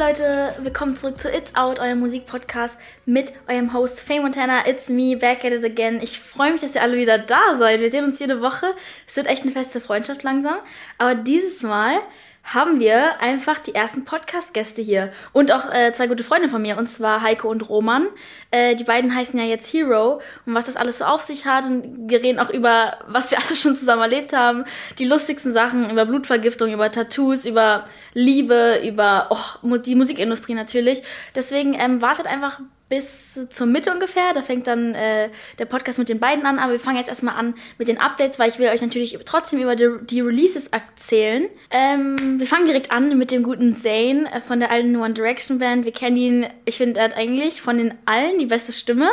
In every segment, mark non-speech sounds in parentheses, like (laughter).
Leute, willkommen zurück zu It's Out, eurem Musikpodcast mit eurem Host Faye Montana. It's me, back at it again. Ich freue mich, dass ihr alle wieder da seid. Wir sehen uns jede Woche. Es wird echt eine feste Freundschaft langsam. Aber dieses Mal haben wir einfach die ersten Podcast-Gäste hier. Und auch äh, zwei gute Freunde von mir, und zwar Heiko und Roman. Äh, die beiden heißen ja jetzt Hero. Und was das alles so auf sich hat. Und wir reden auch über, was wir (laughs) alles schon zusammen erlebt haben. Die lustigsten Sachen, über Blutvergiftung, über Tattoos, über Liebe, über oh, die Musikindustrie natürlich. Deswegen ähm, wartet einfach bis zur Mitte ungefähr. Da fängt dann äh, der Podcast mit den beiden an. Aber wir fangen jetzt erstmal an mit den Updates, weil ich will euch natürlich trotzdem über die, die Releases erzählen. Ähm, wir fangen direkt an mit dem guten Zane äh, von der alten One Direction Band. Wir kennen ihn, ich finde, er hat eigentlich von den allen die beste Stimme.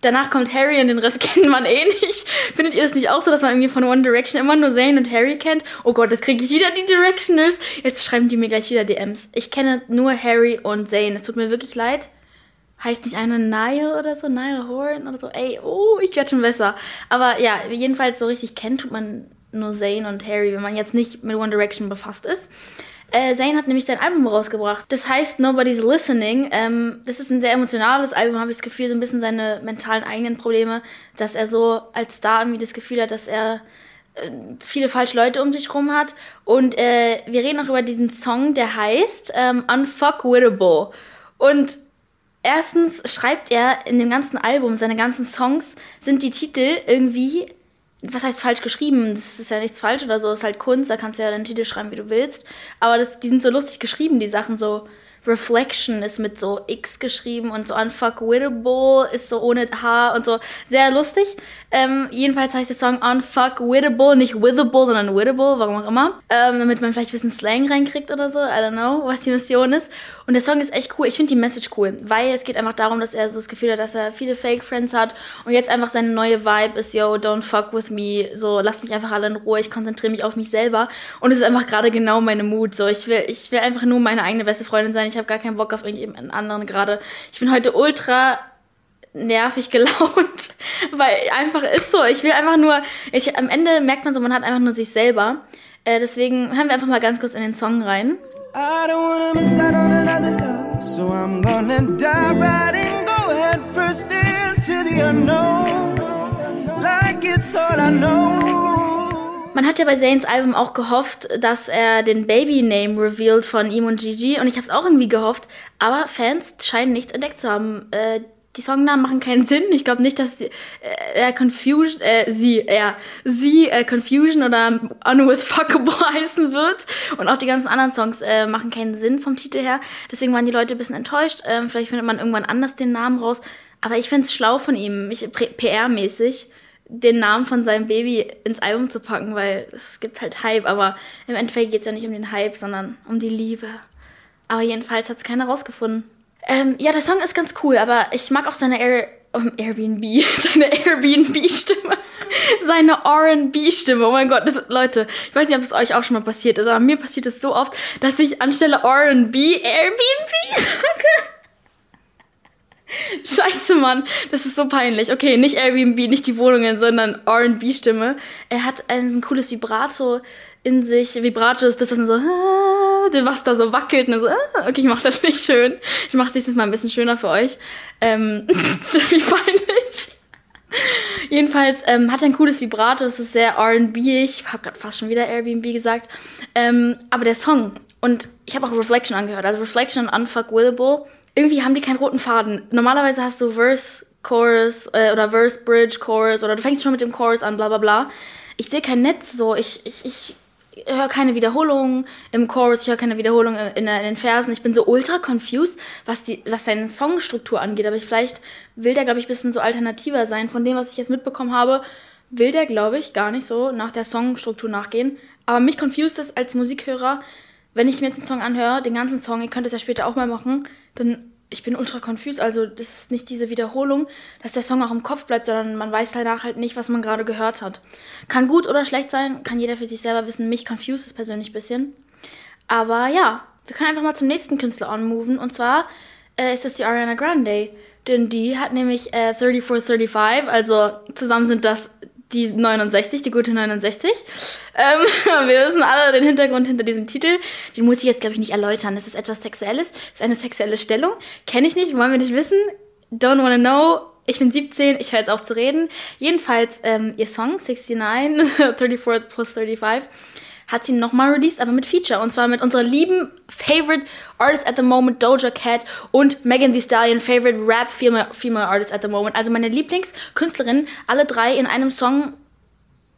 Danach kommt Harry und den Rest (laughs) kennt man eh nicht. Findet ihr das nicht auch so, dass man irgendwie von One Direction immer nur Zayn und Harry kennt? Oh Gott, jetzt kriege ich wieder die Directioners. Jetzt schreiben die mir gleich wieder DMs. Ich kenne nur Harry und Zayn. Es tut mir wirklich leid heißt nicht einer Nile oder so, Nile Horn oder so. Ey, oh, ich werde schon besser. Aber ja, jedenfalls so richtig kennt tut man nur Zayn und Harry, wenn man jetzt nicht mit One Direction befasst ist. Äh, Zayn hat nämlich sein Album rausgebracht. Das heißt Nobody's Listening. Ähm, das ist ein sehr emotionales Album, habe ich das Gefühl, so ein bisschen seine mentalen eigenen Probleme, dass er so als Star irgendwie das Gefühl hat, dass er äh, viele falsche Leute um sich rum hat. Und äh, wir reden auch über diesen Song, der heißt ähm, Unfuckwittable. Und erstens schreibt er in dem ganzen Album, seine ganzen Songs sind die Titel irgendwie, was heißt falsch geschrieben? Das ist ja nichts falsch oder so, das ist halt Kunst, da kannst du ja deinen Titel schreiben, wie du willst. Aber das, die sind so lustig geschrieben, die Sachen so. Reflection ist mit so X geschrieben und so Unfuckwittable ist so ohne H und so. Sehr lustig. Ähm, jedenfalls heißt der Song Unfuckwittable, nicht Withable, sondern Wittable, warum auch immer. Ähm, damit man vielleicht ein bisschen Slang reinkriegt oder so. I don't know, was die Mission ist. Und der Song ist echt cool. Ich finde die Message cool, weil es geht einfach darum, dass er so das Gefühl hat, dass er viele Fake Friends hat und jetzt einfach seine neue Vibe ist, yo, don't fuck with me. So, lasst mich einfach alle in Ruhe, ich konzentriere mich auf mich selber. Und es ist einfach gerade genau meine Mut. So, ich will, ich will einfach nur meine eigene beste Freundin sein. Ich habe gar keinen Bock auf irgendjemand anderen gerade. Ich bin heute ultra nervig gelaunt, (laughs) weil einfach ist so. Ich will einfach nur, ich, am Ende merkt man so, man hat einfach nur sich selber. Äh, deswegen hören wir einfach mal ganz kurz in den Song rein. I don't wanna miss out on another love, so I'm gonna dive right in, go head first into the unknown, like it's all I know. Man hat ja bei Zanes Album auch gehofft, dass er den Baby-Name revealed von ihm und Gigi und ich habe es auch irgendwie gehofft, aber Fans scheinen nichts entdeckt zu haben. Äh, die Songnamen machen keinen Sinn. Ich glaube nicht, dass sie, äh, Confusion, äh, sie, ja, sie äh, Confusion oder Unwithfuckable (laughs) heißen wird. Und auch die ganzen anderen Songs äh, machen keinen Sinn vom Titel her. Deswegen waren die Leute ein bisschen enttäuscht. Ähm, vielleicht findet man irgendwann anders den Namen raus. Aber ich finde es schlau von ihm, PR-mäßig, den Namen von seinem Baby ins Album zu packen, weil es gibt halt Hype. Aber im Endeffekt geht es ja nicht um den Hype, sondern um die Liebe. Aber jedenfalls hat es keiner rausgefunden. Ähm, ja, der Song ist ganz cool, aber ich mag auch seine Air um, Airbnb, (laughs) seine Airbnb-Stimme, seine R&B-Stimme. Oh mein Gott, das, Leute, ich weiß nicht, ob es euch auch schon mal passiert ist, aber mir passiert es so oft, dass ich anstelle R&B Airbnb sage. (laughs) Scheiße, Mann. Das ist so peinlich. Okay, nicht Airbnb, nicht die Wohnungen, sondern R&B-Stimme. Er hat ein cooles Vibrato in sich. Vibrato ist das, was so, was da so wackelt. Und so, okay, ich mach das nicht schön. Ich mach's nächstes Mal ein bisschen schöner für euch. Ähm, (laughs) wie peinlich. Jedenfalls ähm, hat er ein cooles Vibrato, es ist sehr R&B. Ich habe gerade fast schon wieder Airbnb gesagt. Ähm, aber der Song und ich habe auch Reflection angehört. Also Reflection und Unfuck Willable. Irgendwie haben die keinen roten Faden. Normalerweise hast du Verse, Chorus äh, oder Verse, Bridge, Chorus oder du fängst schon mit dem Chorus an, bla bla bla. Ich sehe kein Netz so. Ich, ich, ich höre keine Wiederholung im Chorus, ich höre keine Wiederholung in, in, den Versen. Ich bin so ultra confused, was, die, was seine Songstruktur angeht. Aber ich, vielleicht will der, glaube ich, ein bisschen so alternativer sein. Von dem, was ich jetzt mitbekommen habe, will der, glaube ich, gar nicht so nach der Songstruktur nachgehen. Aber mich confused es als Musikhörer, wenn ich mir jetzt einen Song anhöre, den ganzen Song, ihr könnt es ja später auch mal machen, dann ich bin ultra confused. Also, das ist nicht diese Wiederholung, dass der Song auch im Kopf bleibt, sondern man weiß danach halt nicht, was man gerade gehört hat. Kann gut oder schlecht sein, kann jeder für sich selber wissen. Mich confused es persönlich ein bisschen. Aber ja, wir können einfach mal zum nächsten Künstler onmoven. Und zwar äh, ist das die Ariana Grande. Denn die hat nämlich äh, 3435, also zusammen sind das die 69, die gute 69. Ähm, (laughs) wir wissen alle den Hintergrund hinter diesem Titel. Den muss ich jetzt, glaube ich, nicht erläutern. Das ist etwas Sexuelles, das ist eine sexuelle Stellung. Kenne ich nicht, wollen wir nicht wissen. Don't wanna know. Ich bin 17, ich höre jetzt auf zu reden. Jedenfalls, ähm, ihr Song 69, 34 (laughs) plus 35, hat sie nochmal released, aber mit Feature. Und zwar mit unserer lieben Favorite Artist at the Moment, Doja Cat und Megan Thee Stallion, Favorite Rap Female, Female Artist at the Moment. Also meine Lieblingskünstlerinnen, alle drei in einem Song.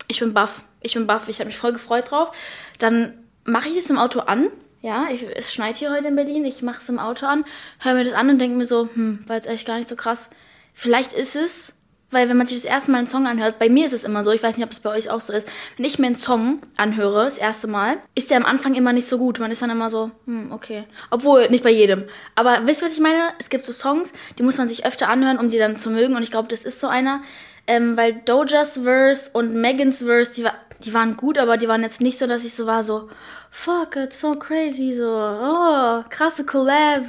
Ich bin baff. Ich bin baff. Ich habe mich voll gefreut drauf. Dann mache ich das im Auto an. Ja, ich, es schneit hier heute in Berlin. Ich mache es im Auto an, höre mir das an und denke mir so, hm, war jetzt eigentlich gar nicht so krass. Vielleicht ist es weil wenn man sich das erste Mal einen Song anhört, bei mir ist es immer so, ich weiß nicht, ob es bei euch auch so ist, wenn ich mir einen Song anhöre, das erste Mal, ist der am Anfang immer nicht so gut. Man ist dann immer so, hm, okay. Obwohl, nicht bei jedem. Aber wisst ihr, was ich meine? Es gibt so Songs, die muss man sich öfter anhören, um die dann zu mögen. Und ich glaube, das ist so einer. Ähm, weil Doja's Verse und Megans Verse, die, die waren gut, aber die waren jetzt nicht so, dass ich so war, so, fuck, it's so crazy, so, oh, krasse Collab.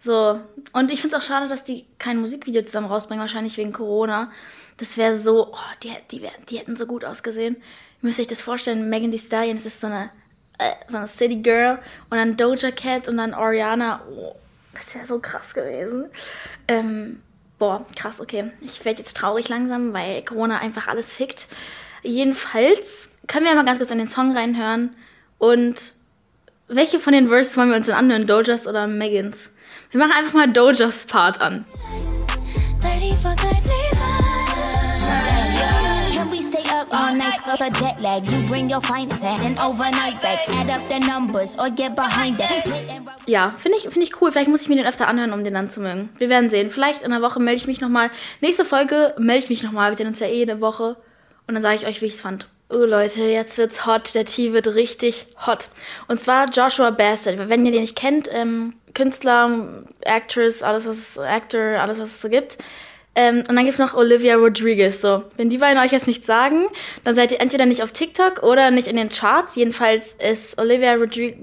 So. Und ich finde es auch schade, dass die kein Musikvideo zusammen rausbringen, wahrscheinlich wegen Corona. Das wäre so, oh, die, die, die hätten so gut ausgesehen. Ihr müsst euch das vorstellen, Megan Thee Stallion, das ist so eine, äh, so eine City Girl und dann Doja Cat und dann Oriana. Oh, das wäre so krass gewesen. Ähm, boah, krass, okay. Ich werde jetzt traurig langsam, weil Corona einfach alles fickt. Jedenfalls können wir mal ganz kurz in den Song reinhören und welche von den Verses wollen wir uns denn anhören? Dojas oder Megans? Wir machen einfach mal Dojas Part an. all night for the jet lag. You bring your finest and overnight back. Add up the numbers or get behind that. Ja, finde ich, find ich cool. Vielleicht muss ich mir den öfter anhören, um den dann zu mögen. Wir werden sehen. Vielleicht in einer Woche melde ich mich nochmal. Nächste Folge melde ich mich nochmal. Wir sehen uns ja eh eine Woche. Und dann sage ich euch, wie ich es fand. Oh Leute, jetzt wird's hot. Der Tee wird richtig hot. Und zwar Joshua Bassett. Wenn ihr den nicht kennt, ähm, Künstler, Actress, alles was es, Actor, alles was es so gibt. Ähm, und dann gibt es noch Olivia Rodriguez. So, wenn die beiden euch jetzt nichts sagen, dann seid ihr entweder nicht auf TikTok oder nicht in den Charts. Jedenfalls ist Olivia Rodriguez.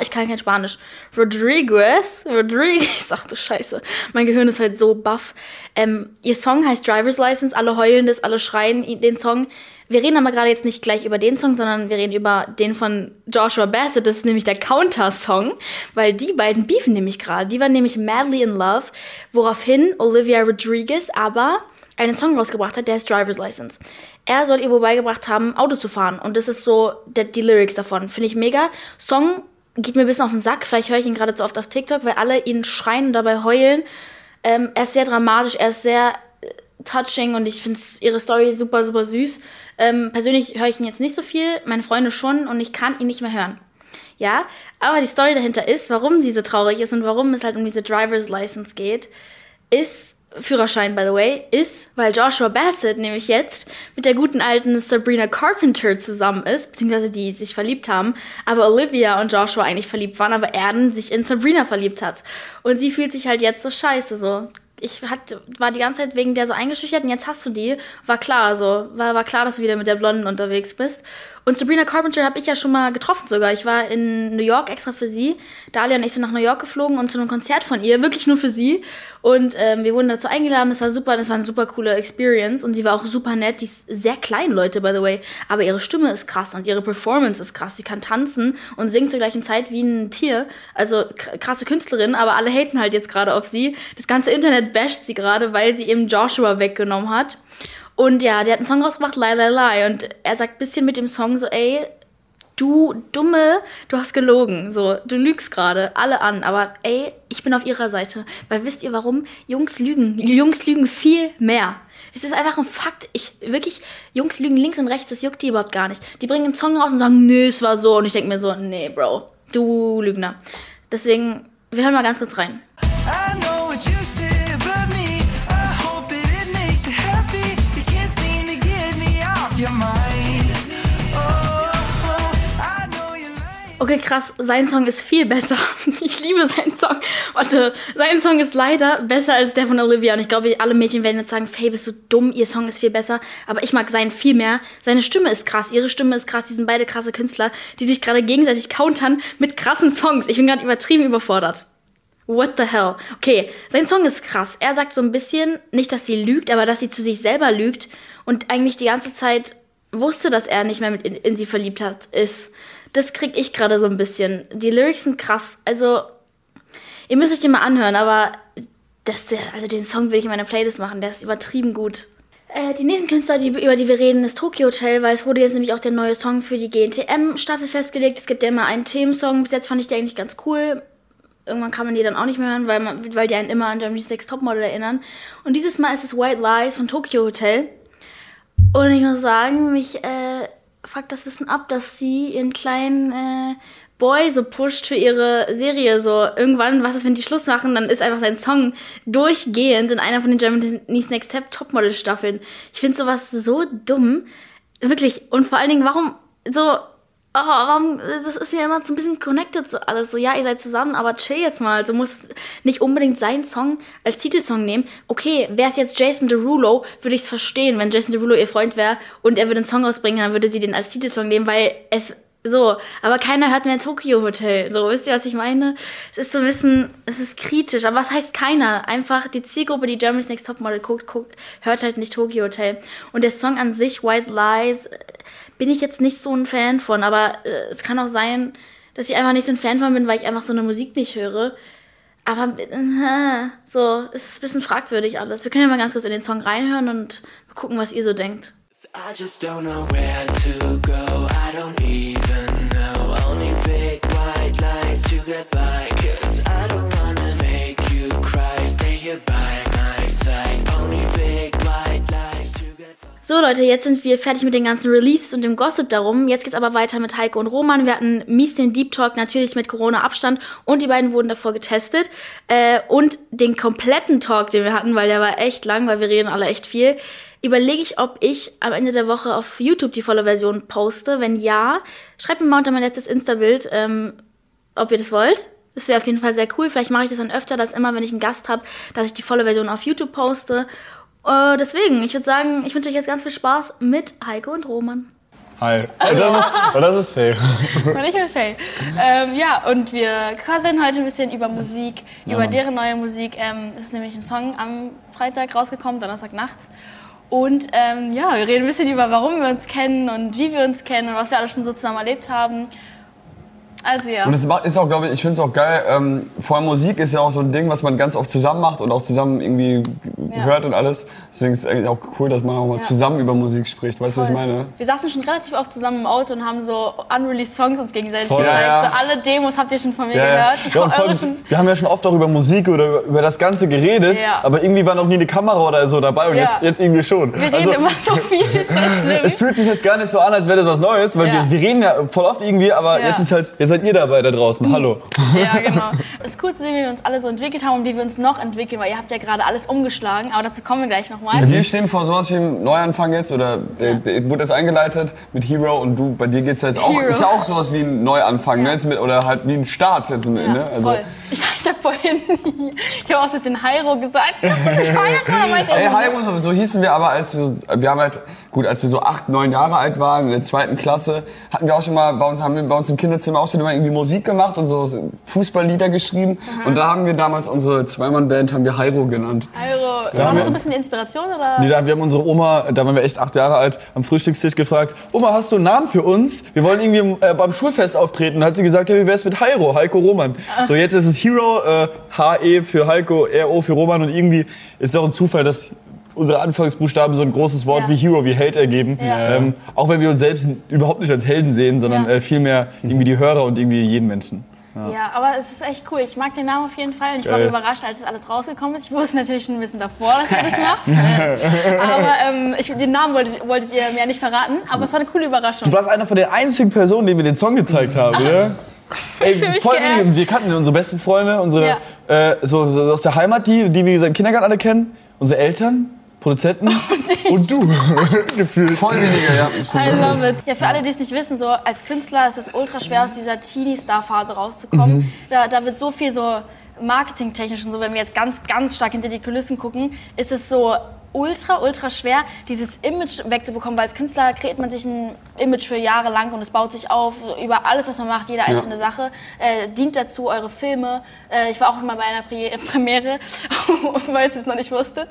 Ich kann kein Spanisch. Rodriguez. Rodriguez. Ach du Scheiße. Mein Gehirn ist halt so buff. Ähm, ihr Song heißt Driver's License. Alle heulen das, alle schreien den Song. Wir reden aber gerade jetzt nicht gleich über den Song, sondern wir reden über den von Joshua Bassett. Das ist nämlich der Counter-Song, weil die beiden beefen nämlich gerade. Die waren nämlich madly in love, woraufhin Olivia Rodriguez aber einen Song rausgebracht hat, der ist Driver's License. Er soll ihr wohl beigebracht haben, Auto zu fahren. Und das ist so der, die Lyrics davon. Finde ich mega. Song geht mir ein bisschen auf den Sack. Vielleicht höre ich ihn gerade zu oft auf TikTok, weil alle ihn schreien und dabei heulen. Ähm, er ist sehr dramatisch, er ist sehr touching und ich finde ihre Story super, super süß. Ähm, persönlich höre ich ihn jetzt nicht so viel, meine Freunde schon und ich kann ihn nicht mehr hören. Ja, aber die Story dahinter ist, warum sie so traurig ist und warum es halt um diese Driver's License geht, ist, Führerschein by the way, ist, weil Joshua Bassett nämlich jetzt mit der guten alten Sabrina Carpenter zusammen ist, beziehungsweise die sich verliebt haben, aber Olivia und Joshua eigentlich verliebt waren, aber Erden sich in Sabrina verliebt hat. Und sie fühlt sich halt jetzt so scheiße, so ich hat, war die ganze Zeit wegen der so eingeschüchtert und jetzt hast du die. War klar, so. War, war klar, dass du wieder mit der Blonden unterwegs bist. Und Sabrina Carpenter habe ich ja schon mal getroffen sogar. Ich war in New York extra für sie. Dalia und ich sind nach New York geflogen und zu einem Konzert von ihr, wirklich nur für sie. Und ähm, wir wurden dazu eingeladen. Das war super, das war eine super coole Experience. Und sie war auch super nett. Die ist sehr klein, Leute, by the way. Aber ihre Stimme ist krass und ihre Performance ist krass. Sie kann tanzen und singt zur gleichen Zeit wie ein Tier. Also krasse Künstlerin, aber alle haten halt jetzt gerade auf sie. Das ganze Internet basht sie gerade, weil sie eben Joshua weggenommen hat. Und ja, der hat einen Song rausgebracht, Lie, Lie, Lie. Und er sagt ein bisschen mit dem Song so, ey, du Dumme, du hast gelogen. So, du lügst gerade alle an. Aber ey, ich bin auf ihrer Seite. Weil wisst ihr warum? Jungs lügen. Jungs lügen viel mehr. Es ist einfach ein Fakt. Ich, wirklich, Jungs lügen links und rechts, das juckt die überhaupt gar nicht. Die bringen einen Song raus und sagen, nö, es war so. Und ich denke mir so, nee, Bro, du Lügner. Deswegen, wir hören mal ganz kurz rein. I know Okay, krass, sein Song ist viel besser. (laughs) Ich liebe seinen Song. Warte, sein Song ist leider besser als der von Olivia. Und ich glaube, alle Mädchen werden jetzt sagen, Faye, bist du dumm, ihr Song ist viel besser. Aber ich mag seinen viel mehr. Seine Stimme ist krass, ihre Stimme ist krass. Die sind beide krasse Künstler, die sich gerade gegenseitig countern mit krassen Songs. Ich bin gerade übertrieben überfordert. What the hell? Okay, sein Song ist krass. Er sagt so ein bisschen, nicht, dass sie lügt, aber dass sie zu sich selber lügt und eigentlich die ganze Zeit wusste, dass er nicht mehr in, in sie verliebt hat, ist. Das krieg ich gerade so ein bisschen. Die Lyrics sind krass. Also, ihr müsst euch den mal anhören, aber das, also den Song will ich in meiner Playlist machen. Der ist übertrieben gut. Äh, die nächsten Künstler, die, über die wir reden, ist Tokyo Hotel, weil es wurde jetzt nämlich auch der neue Song für die GNTM-Staffel festgelegt. Es gibt ja immer einen Themensong. Bis jetzt fand ich die eigentlich ganz cool. Irgendwann kann man die dann auch nicht mehr hören, weil, man, weil die einen immer an Germany's Next Topmodel erinnern. Und dieses Mal ist es White Lies von Tokyo Hotel. Und ich muss sagen, mich äh, fuckt das Wissen ab, dass sie ihren kleinen äh, Boy so pusht für ihre Serie. So irgendwann, was ist, wenn die Schluss machen, dann ist einfach sein Song durchgehend in einer von den Germany's Next Topmodel Staffeln. Ich finde sowas so dumm. Wirklich. Und vor allen Dingen, warum so oh, warum, das ist ja immer so ein bisschen connected so alles. So, ja, ihr seid zusammen, aber chill jetzt mal. Du musst nicht unbedingt seinen Song als Titelsong nehmen. Okay, wäre es jetzt Jason Derulo, würde ich es verstehen, wenn Jason Derulo ihr Freund wäre und er würde einen Song rausbringen, dann würde sie den als Titelsong nehmen, weil es so, aber keiner hört mehr Tokyo Hotel. So, wisst ihr, was ich meine? Es ist so ein bisschen, es ist kritisch. Aber was heißt keiner? Einfach die Zielgruppe, die Germany's Next Topmodel guckt, guckt, hört halt nicht Tokyo Hotel. Und der Song an sich, White Lies, bin ich jetzt nicht so ein Fan von, aber äh, es kann auch sein, dass ich einfach nicht so ein Fan von bin, weil ich einfach so eine Musik nicht höre. Aber äh, so, es ist ein bisschen fragwürdig alles. Wir können ja mal ganz kurz in den Song reinhören und gucken, was ihr so denkt. I just don't know where to go. I don't even so Leute, jetzt sind wir fertig mit den ganzen Releases und dem Gossip darum. Jetzt geht's aber weiter mit Heiko und Roman. Wir hatten mies den Deep Talk natürlich mit Corona-Abstand und die beiden wurden davor getestet. Äh, und den kompletten Talk, den wir hatten, weil der war echt lang, weil wir reden alle echt viel, überlege ich, ob ich am Ende der Woche auf YouTube die volle Version poste. Wenn ja, schreibt mir mal unter mein letztes Insta-Bild, ähm, ob ihr das wollt. Das wäre auf jeden Fall sehr cool. Vielleicht mache ich das dann öfter, dass immer, wenn ich einen Gast habe, dass ich die volle Version auf YouTube poste. Äh, deswegen, ich würde sagen, ich wünsche euch jetzt ganz viel Spaß mit Heiko und Roman. Hi. Und (laughs) das ist, und das ist Faye. Und ich bin Faye. Ähm, ja, und wir quasseln heute ein bisschen über Musik, ja, über Mann. deren neue Musik. Ähm, es ist nämlich ein Song am Freitag rausgekommen, Donnerstagnacht. Und ähm, ja, wir reden ein bisschen über, warum wir uns kennen und wie wir uns kennen und was wir alle schon so zusammen erlebt haben. Also ja. Und es ist auch, glaube ich, ich finde es auch geil, ähm, vor allem Musik ist ja auch so ein Ding, was man ganz oft zusammen macht und auch zusammen irgendwie ja. hört und alles. Deswegen ist es eigentlich auch cool, dass man auch mal ja. zusammen über Musik spricht. Weißt du, was ich meine? Wir saßen schon relativ oft zusammen im Auto und haben so unreleased Songs uns gegenseitig Voll. gezeigt. Ja, so alle Demos habt ihr schon von mir gehört. Ich ja, schon wir haben ja schon oft auch über Musik oder über, über das Ganze geredet, aber irgendwie war noch nie eine Kamera oder so dabei und jetzt, jetzt irgendwie schon. Wir reden also, immer so viel, (laughs) ist so schlimm. es fühlt sich jetzt gar nicht so an, als wäre das was Neues, weil wir, wir, reden ja voll oft irgendwie, aber jetzt ist halt, jetzt seid ihr dabei da draußen. Mhm. Hallo. Ja, (laughs) genau. Es ist cool zu sehen, wie wir uns alle so entwickelt haben und wie wir uns noch entwickeln, weil ihr habt ja gerade alles umgeschlagen, aber dazu kommen wir gleich nochmal. Wir stehen vor sowas wie einem Neuanfang jetzt oder der, wurde das eingeleitet mit Hero und du, bei dir geht es ja jetzt auch, Hero. ist ja auch sowas wie ein Neuanfang, ja. ne, mit, oder halt wie ein Start jetzt, ja, ne? Also, voll. (laughs) Ich, habe vorhin, ich habe auch jetzt den Hyro gesagt, (laughs) das ist Hyro, meinte Ey, Hyro, so hießen wir aber, als wir, wir haben halt Gut, als wir so acht, neun Jahre alt waren, in der zweiten Klasse, hatten wir auch schon mal bei uns, haben wir bei uns im Kinderzimmer auch schon immer irgendwie Musik gemacht und so Fußballlieder geschrieben. Aha. Und da haben wir damals unsere Zweimann-Band haben wir Hyro genannt. Da war das so ein bisschen Inspiration oder? Nee, da, wir haben unsere Oma, da waren wir echt acht Jahre alt, am Frühstückstisch gefragt, Oma, hast du einen Namen für uns? Wir wollen irgendwie äh, beim Schulfest auftreten. Da hat sie gesagt, ja, wie wär's mit Hyro, Heiko Roman. Ach. So, jetzt ist es Hero, äh, H-E für Heiko, R-O für Roman und irgendwie ist es auch ein Zufall, dass unsere Anfangsbuchstaben so ein großes Wort ja. wie Hero, wie Held ergeben. Ja. Ähm, auch wenn wir uns selbst überhaupt nicht als Helden sehen, sondern ja. äh, vielmehr irgendwie die Hörer und irgendwie jeden Menschen. Ja. ja. aber es ist echt cool. Ich mag den Namen auf jeden Fall. Und ich war überrascht, als es alles rausgekommen ist. Ich wusste natürlich schon ein bisschen davor, dass ihr das (laughs) macht. (laughs) aber ähm, ich, den Namen wolltet, wolltet, ihr mir ja nicht verraten. Aber es war eine coole Überraschung. Du warst einer von den einzigen Personen, denen wir den Song gezeigt haben, oder? (laughs) Ey, voll wenig. Wir kannten unsere besten Freunde, unsere ja. äh, so, so, aus der Heimat, die, die wir seit dem Kindergarten alle kennen, unsere Eltern. Produzenten (laughs) und, und du (laughs) gefühlt. Voll weniger, ja. I love it. Ja, für alle, die es nicht wissen, so als Künstler ist es ultra schwer, aus dieser Teenie-Star-Phase rauszukommen. Mhm. Da, da wird so viel so marketingtechnisch und so, wenn wir jetzt ganz, ganz stark hinter die Kulissen gucken, ist es so ultra, ultra schwer, dieses Image wegzubekommen, weil als Künstler kreiert man sich ein Image für Jahre lang und es baut sich auf über alles, was man macht, jede einzelne ja. Sache, äh, dient dazu, eure Filme. Äh, ich war auch mal bei einer (laughs) Premiere, (laughs) weil ihr es noch nicht wusstet.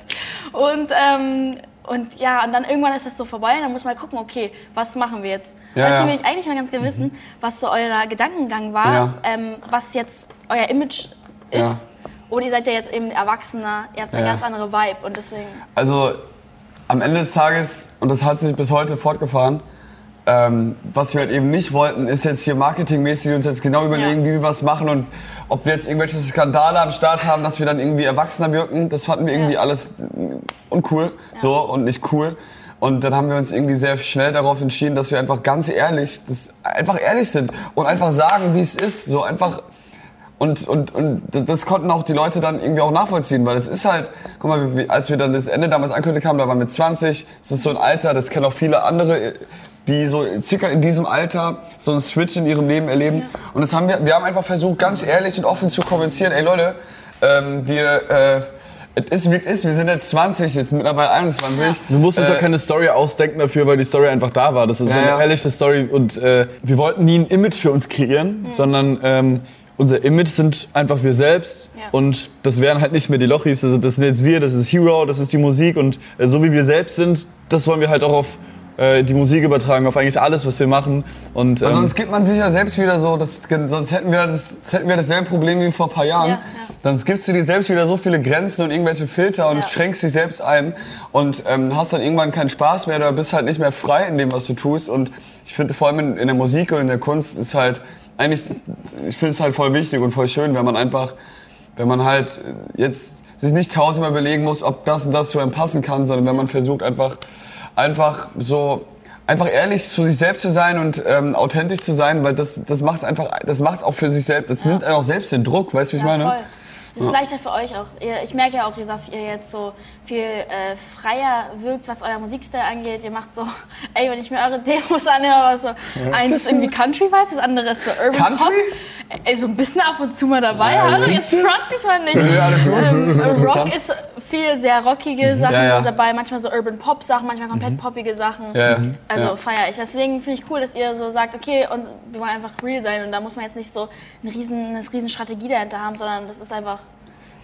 Und ähm, und ja, und dann irgendwann ist das so vorbei und dann muss man gucken, okay, was machen wir jetzt? Ja, Deswegen will ich eigentlich mal ganz gerne wissen, was so euer Gedankengang war, ja. ähm, was jetzt euer Image ist. Ja. Oder ihr seid ja jetzt eben Erwachsener, ihr habt eine ganz andere Vibe und deswegen... Also am Ende des Tages, und das hat sich bis heute fortgefahren, ähm, was wir halt eben nicht wollten, ist jetzt hier marketingmäßig uns jetzt genau überlegen, ja. wie wir was machen und ob wir jetzt irgendwelche Skandale am Start haben, dass wir dann irgendwie erwachsener wirken. Das fanden wir irgendwie ja. alles uncool so und nicht cool. Und dann haben wir uns irgendwie sehr schnell darauf entschieden, dass wir einfach ganz ehrlich, das, einfach ehrlich sind und einfach sagen, wie es ist. So einfach und, und, und das konnten auch die Leute dann irgendwie auch nachvollziehen, weil es ist halt, guck mal, als wir dann das Ende damals angekündigt haben, da waren wir 20, das ist so ein Alter, das kennen auch viele andere die so circa in diesem Alter so einen Switch in ihrem Leben erleben. Ja. Und das haben wir, wir haben einfach versucht, ganz ehrlich und offen zu kommunizieren. Ey Leute, ähm, wir, äh, es ist wie es ist, wir sind jetzt 20, jetzt mittlerweile 21. Ja. Wir mussten uns äh, auch keine Story ausdenken dafür, weil die Story einfach da war. Das ist ja, eine ja. ehrliche Story und äh, wir wollten nie ein Image für uns kreieren, mhm. sondern ähm, unser Image sind einfach wir selbst ja. und das wären halt nicht mehr die Lochis, also das sind jetzt wir, das ist Hero, das ist die Musik und äh, so wie wir selbst sind, das wollen wir halt auch auf äh, die Musik übertragen auf eigentlich alles, was wir machen. Und, ähm, sonst gibt man sich ja selbst wieder so, das, sonst hätten wir, das, hätten wir dasselbe Problem wie vor ein paar Jahren. Ja, ja. Dann gibst du dir selbst wieder so viele Grenzen und irgendwelche Filter und ja. schränkst dich selbst ein und ähm, hast dann irgendwann keinen Spaß mehr oder bist halt nicht mehr frei in dem, was du tust. Und ich finde vor allem in, in der Musik und in der Kunst ist halt eigentlich, ich finde es halt voll wichtig und voll schön, wenn man einfach, wenn man halt jetzt sich nicht tausendmal überlegen muss, ob das und das zu einem passen kann, sondern wenn man versucht einfach einfach so einfach ehrlich zu sich selbst zu sein und ähm, authentisch zu sein, weil das, das macht es einfach, das macht es auch für sich selbst, das ja. nimmt auch selbst den Druck, weißt du, wie ich meine? Voll. Es ist leichter für euch auch. Ich merke ja auch, dass ihr jetzt so viel äh, freier wirkt, was euer Musikstil angeht. Ihr macht so, (laughs) ey, wenn ich mir eure Demos anhöre, was so, ja. eins ist irgendwie Country-Vibe, das andere ist so Urban Country? Pop. Ey, so ein bisschen ab und zu mal dabei. Ja, Hallo, jetzt front mich mal nicht. Ja, alles gut. Ähm, Rock ist viel sehr rockige mhm. Sachen ja, ja. dabei, manchmal so Urban Pop Sachen, manchmal komplett mhm. poppige Sachen. Ja, also ja. feiere ich. Deswegen finde ich cool, dass ihr so sagt, okay, und wir wollen einfach real sein und da muss man jetzt nicht so eine riesen, eine riesen Strategie dahinter haben, sondern das ist einfach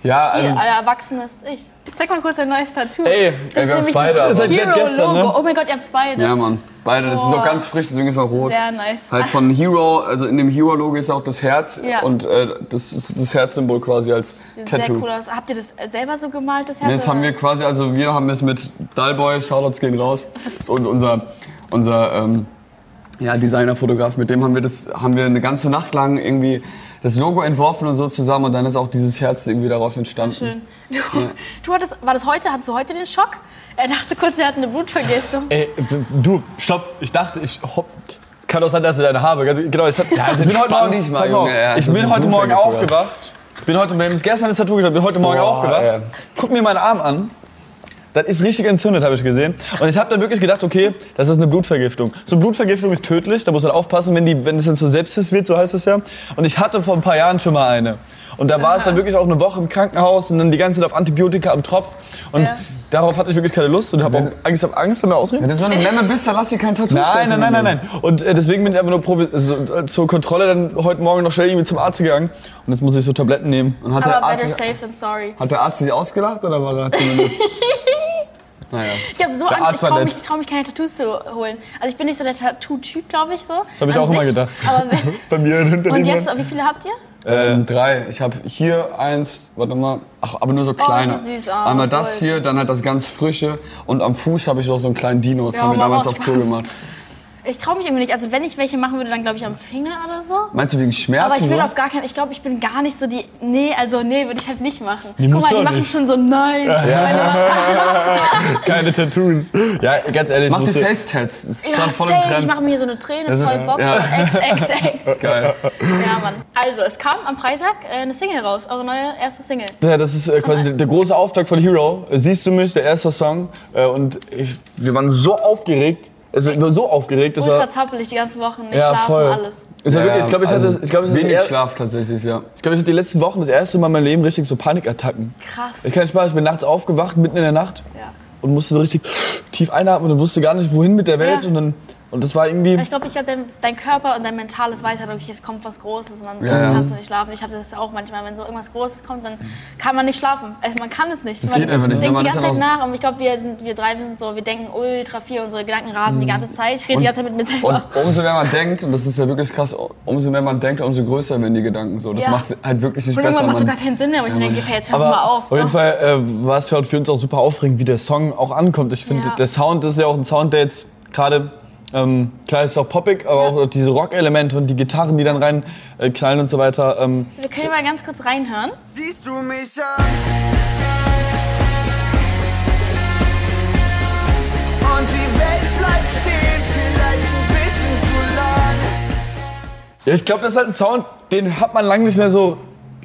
ja, also, ihr, euer erwachsenes Ich. Zeig mal kurz ein neues Tattoo. Ey, das ey, wir haben beide. Das Hero-Logo. Ne? Oh mein Gott, ihr habt beide. Ja, Mann. Beide. Das ist noch ganz frisch, deswegen ist es noch rot. Sehr nice. Halt von Hero, also in dem Hero-Logo ist auch das Herz ja. und äh, das ist das Herzsymbol quasi als Sieht Tattoo. Sehr cool aus. Habt ihr das selber so gemalt, das Herz? Nee, das haben wir quasi, also wir haben es mit Dalboy, Shoutouts gehen raus. (laughs) Das ist unser, unser ähm, ja, Designer-Fotograf, mit dem haben wir das, haben wir eine ganze Nacht lang irgendwie das Logo entworfen und so zusammen und dann ist auch dieses Herz irgendwie daraus entstanden. Schön. Du, ja. du hattest, war das heute, hattest du heute den Schock? Er dachte kurz, er hat eine Blutvergiftung. Ey, du, stopp, ich dachte, ich hopp, kann auch sein, dass er deine habe. Also, genau, ich, hab, ja, also ich bin heute Morgen, mal, Junge, ja, ich bin heute Morgen aufgewacht. Ich bin heute, gestern das Tattoo gemacht, bin heute Morgen Boah, aufgewacht. Guck mir meinen Arm an. Das ist richtig entzündet, habe ich gesehen. Und ich habe dann wirklich gedacht, okay, das ist eine Blutvergiftung. So eine Blutvergiftung ist tödlich, da muss man aufpassen, wenn, die, wenn es dann so Sepsis wird, so heißt es ja. Und ich hatte vor ein paar Jahren schon mal eine. Und da war ich dann wirklich auch eine Woche im Krankenhaus und dann die ganze Zeit auf Antibiotika am Tropf. Und ja. darauf hatte ich wirklich keine Lust und habe auch Angst, hab Angst damit ausreden. Wenn du so eine (laughs) Memme bist, dann lass dir kein Tattoo Nein, nein, nein, nein, nein. Und äh, deswegen bin ich einfach nur Probe also, äh, zur Kontrolle dann heute Morgen noch schnell irgendwie zum Arzt gegangen. Und jetzt muss ich so Tabletten nehmen. Und hat Aber der Arzt, better safe than sorry. Hat der Arzt sich ausgelacht oder war er (laughs) zumindest... Naja. Ich habe so Angst, ich traue mich, trau mich keine Tattoos zu holen. Also ich bin nicht so der Tattoo-Typ, glaube ich so. Das habe ich auch sich. immer gedacht. (laughs) Bei mir hinter Und jetzt, wie viele habt ihr? Ähm, drei. Ich habe hier eins, warte mal, ach, aber nur so kleine. Oh, süß aus, Einmal das hier, dann halt das ganz frische und am Fuß habe ich auch so einen kleinen Dino. Das ja, haben wir damals auf Tour gemacht. Ich traue mich irgendwie nicht. Also wenn ich welche machen würde, dann glaube ich am Finger oder so. Meinst du wegen Schmerzen? Aber ich will so? auf gar keinen. Ich glaube, ich bin gar nicht so die. Nee, also nee, würde ich halt nicht machen. Die Guck mal, die machen nicht. schon so nein. Ja. (laughs) Keine Tattoos. Ja, ganz ehrlich. Mach die Face-Tats. Ist ja, voll im Trend. Ich mache mir so eine Träne voll Bock. Ja. (laughs) XXX. Geil. Ja, Mann. Also es kam am Freitag äh, eine Single raus. Eure neue erste Single. Ja, das ist äh, quasi der, der große Auftakt von Hero. Siehst du mich, der erste Song. Äh, und ich, wir waren so aufgeregt es wird so aufgeregt. Das Ultra zappelig die ganzen Wochen, nicht ja, schlafen, voll. alles. Ja, wirklich, ich glaube, ich also hatte, ich glaub, ich wenig Schlaf tatsächlich, ja. Ich glaube, ich hatte die letzten Wochen das erste Mal in meinem Leben richtig so Panikattacken. Krass. Ich kann Spaß, ich bin nachts aufgewacht, mitten in der Nacht. Ja. und musste so richtig tief einatmen und wusste gar nicht, wohin mit der Welt. Ja. Und, dann, und das war irgendwie. Ich glaube, ich glaub, dein, dein Körper und dein mentales weiß halt, okay, es kommt was Großes und dann Ja, ja. kannst du nicht schlafen. Ich habe das auch manchmal, wenn so irgendwas Großes kommt, dann kann man nicht schlafen. Also man kann es nicht. Das man geht einfach nicht, denkt die ganze Zeit nach und ich glaube, wir, sind, wir drei sind so, wir denken ultra viel, unsere Gedanken rasen die ganze Zeit. Ich rede die ganze Zeit mit mir selber. Und umso mehr man denkt, und das ist ja wirklich krass, umso mehr man denkt, umso größer werden die Gedanken so. Das Ja. macht halt wirklich nicht und besser. irgendwann macht es so gar Man, keinen Sinn mehr, aber ich denke, hey, jetzt hör mal auf. auf jeden ne? Fall äh, war es halt für uns auch super aufregend, wie der Song auch ankommt. Ich finde, Ja. der Sound ist ja auch ein Sound, der jetzt gerade, ähm, klar ist auch poppig, aber auch diese Rock-Elemente und die Gitarren, die dann rein äh, knallen und so weiter. Ähm, Wir können mal ganz kurz reinhören. Siehst du mich an? Und die Welt bleibt stehen, vielleicht ein bisschen zu lang. ja, ich glaube, das ist halt ein Sound, den hat man lange nicht mehr so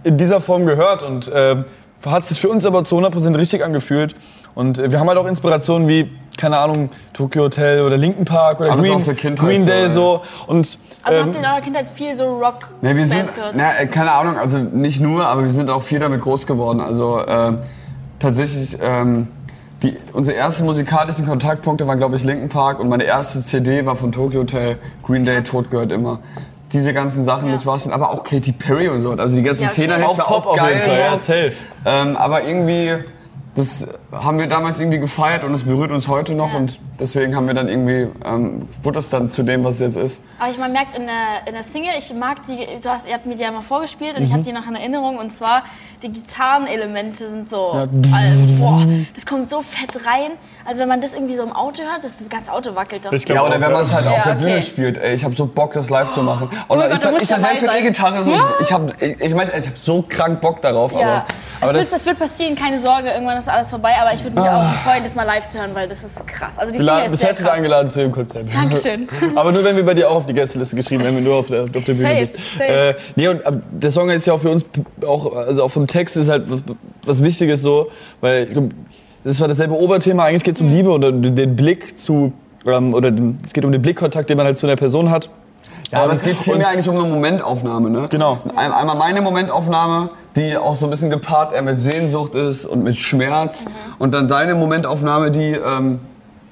in dieser Form gehört und ähm, hat sich für uns aber zu 100% richtig angefühlt. Und äh, wir haben halt auch Inspirationen wie, keine Ahnung, Tokyo Hotel oder Linkin Park oder Green, aus der Kindheit Green so, Day ja. so. Und, Also ähm, habt ihr in eurer Kindheit viel so Rock-Bands ja, wir sind, gehört? na, äh, keine Ahnung, also nicht nur, aber wir sind auch viel damit groß geworden. Also äh, tatsächlich, ähm, die, unsere ersten musikalischen Kontaktpunkte waren, glaube ich, Linkin Park und meine erste CD war von Tokyo Hotel, Green Day, Tod gehört immer. Diese ganzen Sachen, Ja. das war schon, aber auch Katy Perry und so. Also die ganzen Ja, okay. Szene auch Pop auf jeden Fall, ja. Ähm, aber irgendwie, das haben wir damals irgendwie gefeiert und es berührt uns heute noch Ja. und deswegen haben wir dann irgendwie, ähm, wurde das dann zu dem, was es jetzt ist. Aber ich man merkt in der, in der Single, ich mag die, du hast, ihr habt mir die ja mal vorgespielt und ich Mhm. habe die noch in Erinnerung und zwar die Gitarrenelemente sind so, Ja. also, boah, das kommt so fett rein. Also wenn man das irgendwie so im Auto hört, das ganze Auto wackelt doch. Ich glaub Ja, oder wenn man es halt Ja, auf der okay. Bühne spielt. Ey, ich habe so Bock, das live zu machen. Oh Oder mein ich, Gott, du ich, musst ich dabei selbst mit. E-Gitarre, so, Ja. ich, hab, ich, ich meine, ich habe so krank Bock darauf. ja. Aber, aber es, das, wird, das wird passieren, keine Sorge, irgendwann ist alles vorbei, aber ich würde mich auch freuen, das mal live zu hören, weil das ist krass. Also die Single ist bis sehr krass. eingeladen zu dem Konzert. Dankeschön. (laughs) Aber nur wenn wir bei dir auch auf die Gästeliste geschrieben, wenn wir nur auf der, auf der Bühne Safe, bist. safe. Äh, nee, und aber der Song ist ja auch für uns auch, also auch vom Text ist halt was, was Wichtiges so, weil das war dasselbe Oberthema. Eigentlich geht es um Mhm. Liebe oder den Blick zu, ähm, oder den, es geht um den Blickkontakt, den man halt zu einer Person hat. Ja, aber Ähm, es geht und- vielmehr eigentlich um eine Momentaufnahme. Ne? Genau. Ein, einmal meine Momentaufnahme, die auch so ein bisschen gepaart eher mit Sehnsucht ist und mit Schmerz. Mhm. Und dann deine Momentaufnahme, die... Ähm,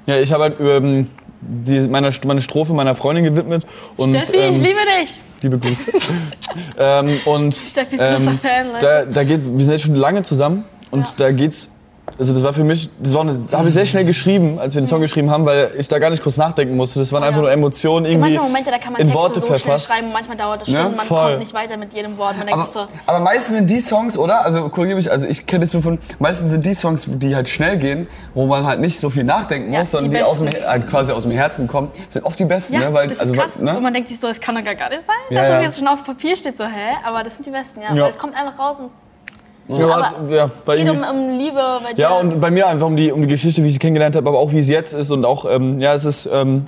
Ja, ich habe halt ähm, die, meine, meine Strophe meiner Freundin gewidmet. Und, Steffi, ich ähm, liebe dich. Liebe Grüße. (laughs) ähm, und, Steffi ist größter Fan, Leute. Da, da geht, wir sind jetzt schon lange zusammen und Ja. da geht's. Also das war für mich, das, war eine- das habe ich sehr schnell geschrieben, als wir den Song geschrieben haben, weil ich da gar nicht kurz nachdenken musste. Das waren einfach nur Emotionen Es gibt irgendwie manchmal Momente, da kann man in Texte Worte so schnell verfasst. schreiben, manchmal dauert es Ja, Stunden, man voll. kommt nicht weiter mit jedem Wort. Man denkt sich so, aber meistens sind die Songs, oder? Also korrigiere mich, also ich kenne das nur von, meistens sind die Songs, die halt schnell gehen, wo man halt nicht so viel nachdenken Ja, muss, sondern die die, aus dem, besten. halt quasi aus dem Herzen kommen, sind oft die besten, Ja, ne? Weil, das ist also, krass. ne? Und man denkt sich so, das kann doch gar nicht sein, Ja, dass das ja. jetzt schon auf Papier steht. So, hä? Aber das sind die Besten, ja. Ja. Weil es kommt einfach raus und Ja, Aber hat- ja, bei es geht um, um Liebe bei dir. ja, und bei mir einfach um die, um die Geschichte, wie ich sie kennengelernt habe, aber auch wie es jetzt ist und auch, ähm, ja, es ist ähm,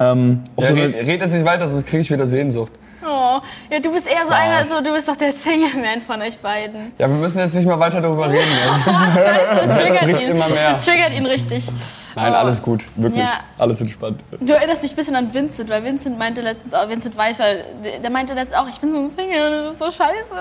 ähm, Ja, so red, red jetzt nicht weiter, sonst kriege ich wieder Sehnsucht. oh, ja, du bist eher so einer, so, du bist doch der Single-Man von euch beiden. Ja, wir müssen jetzt nicht mehr weiter darüber reden. (laughs) Scheiße, das triggert bricht ihn. immer mehr. Das triggert ihn richtig. Nein, Oh. alles gut, wirklich. Ja. Alles entspannt. Du erinnerst mich ein bisschen an Vincent, weil Vincent meinte letztens auch, Vincent weiß, weil der- meinte letztens auch, ich bin so ein Single und das ist so scheiße.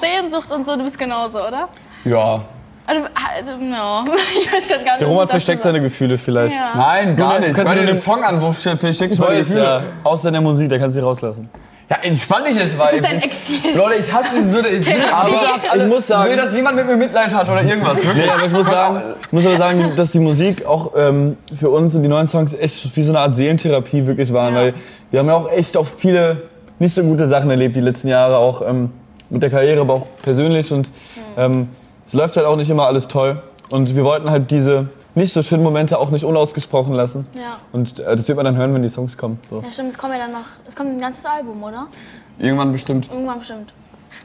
Sehnsucht und so, du bist genauso, oder? Ja. Also, also no. (laughs) Ich weiß grad gar nicht. der Roman versteckt seine Gefühle vielleicht. Ja. Nein, gar nicht. kannst du dir den- den Song an, wo stecke ich meine Gefühle. ja, außer der Musik, da kannst du sie rauslassen. Ja, entspann dich jetzt mal. Das ist dein Exil. Leute, ich hasse diesen so. Ich will, Therapie. aber, Ich muss sagen- ich will, dass jemand mit mir Mitleid hat oder irgendwas. Wirklich. Nee, aber ich muss sagen, ich muss aber sagen, dass die Musik auch ähm, für uns und die neuen Songs echt wie so eine Art Seelentherapie wirklich waren, Ja. weil wir haben ja auch echt auch viele nicht so gute Sachen erlebt die letzten Jahre, auch ähm, mit der Karriere, aber auch persönlich und ähm, es läuft halt auch nicht immer alles toll und wir wollten halt diese nicht so schönen Momente auch nicht unausgesprochen lassen Ja. und äh, das wird man dann hören, wenn die Songs kommen. So. Ja, stimmt, es kommt ja dann noch, es kommt ein ganzes Album, oder? Irgendwann bestimmt. Irgendwann bestimmt.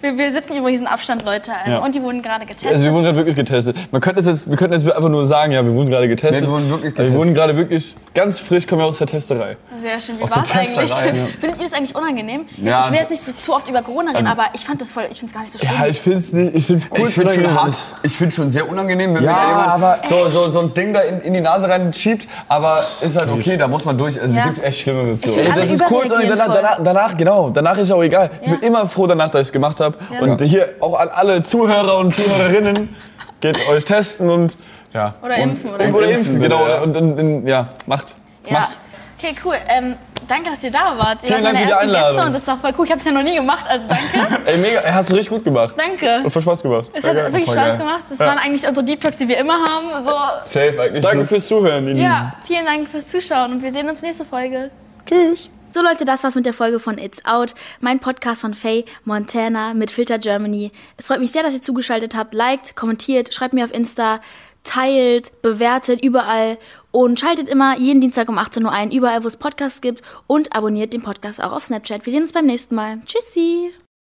Wir, wir sitzen übrigens in Abstand, Leute. Also, Ja. Und die wurden gerade getestet. Also wir wurden gerade wirklich getestet. Man könnte es jetzt, wir könnten jetzt einfach nur sagen, ja, wir wurden gerade getestet. Nee, wir wurden wirklich Aber Wir getestet. wurden gerade wirklich ganz frisch, kommen wir aus der Testerei. Sehr schön. Wie war es eigentlich? Ja. (laughs) Findet ihr das eigentlich unangenehm? Ja, ich will jetzt nicht so zu oft über Corona reden, aber ich fand das voll, ich finde es gar nicht so schlimm. Ja, ich finde es ich find's cool. Ich finde schon hart. Ich finde schon sehr unangenehm, wenn Ja, mir da jemand aber- so, so, so ein Ding da in, in die Nase reinschiebt. Aber ist halt okay, da muss man durch. Also Ja. es gibt echt Schlimmeres. So. Will Das ist cool, danach, danach, danach, genau, danach ist auch egal. Ich Ja. bin immer froh danach, dass ich es gemacht habe. Ja. Und hier auch an alle Zuhörer und Zuhörerinnen, geht euch testen und ja. Oder impfen oder Oder, impfen, genau. ja. Und, und, und ja, macht. Ja. Macht. Okay, cool. Ähm, danke, dass ihr da wart. Ihr Vielen wart Dank meine für die ersten Gäste Einladung. und das war voll cool. Ich habe es ja noch nie gemacht, also danke. (laughs) Ey, mega, hast du richtig gut gemacht. danke. Hat voll Spaß gemacht. Es hat wirklich Spaß geil. gemacht. Das Ja. waren eigentlich unsere Deep Talks, die wir immer haben. So, Safe eigentlich. Danke fürs Zuhören, ihr ja, vielen Dank fürs Zuschauen und wir sehen uns nächste Folge. Tschüss. So Leute, das war's mit der Folge von It's Out, mein Podcast von Faye Montana mit Filter Germany. Es freut mich sehr, dass ihr zugeschaltet habt. Liked, kommentiert, schreibt mir auf Insta, teilt, bewertet überall und schaltet immer jeden Dienstag um 18 Uhr ein, überall wo es Podcasts gibt und abonniert den Podcast auch auf Snapchat. Wir sehen uns beim nächsten Mal. Tschüssi!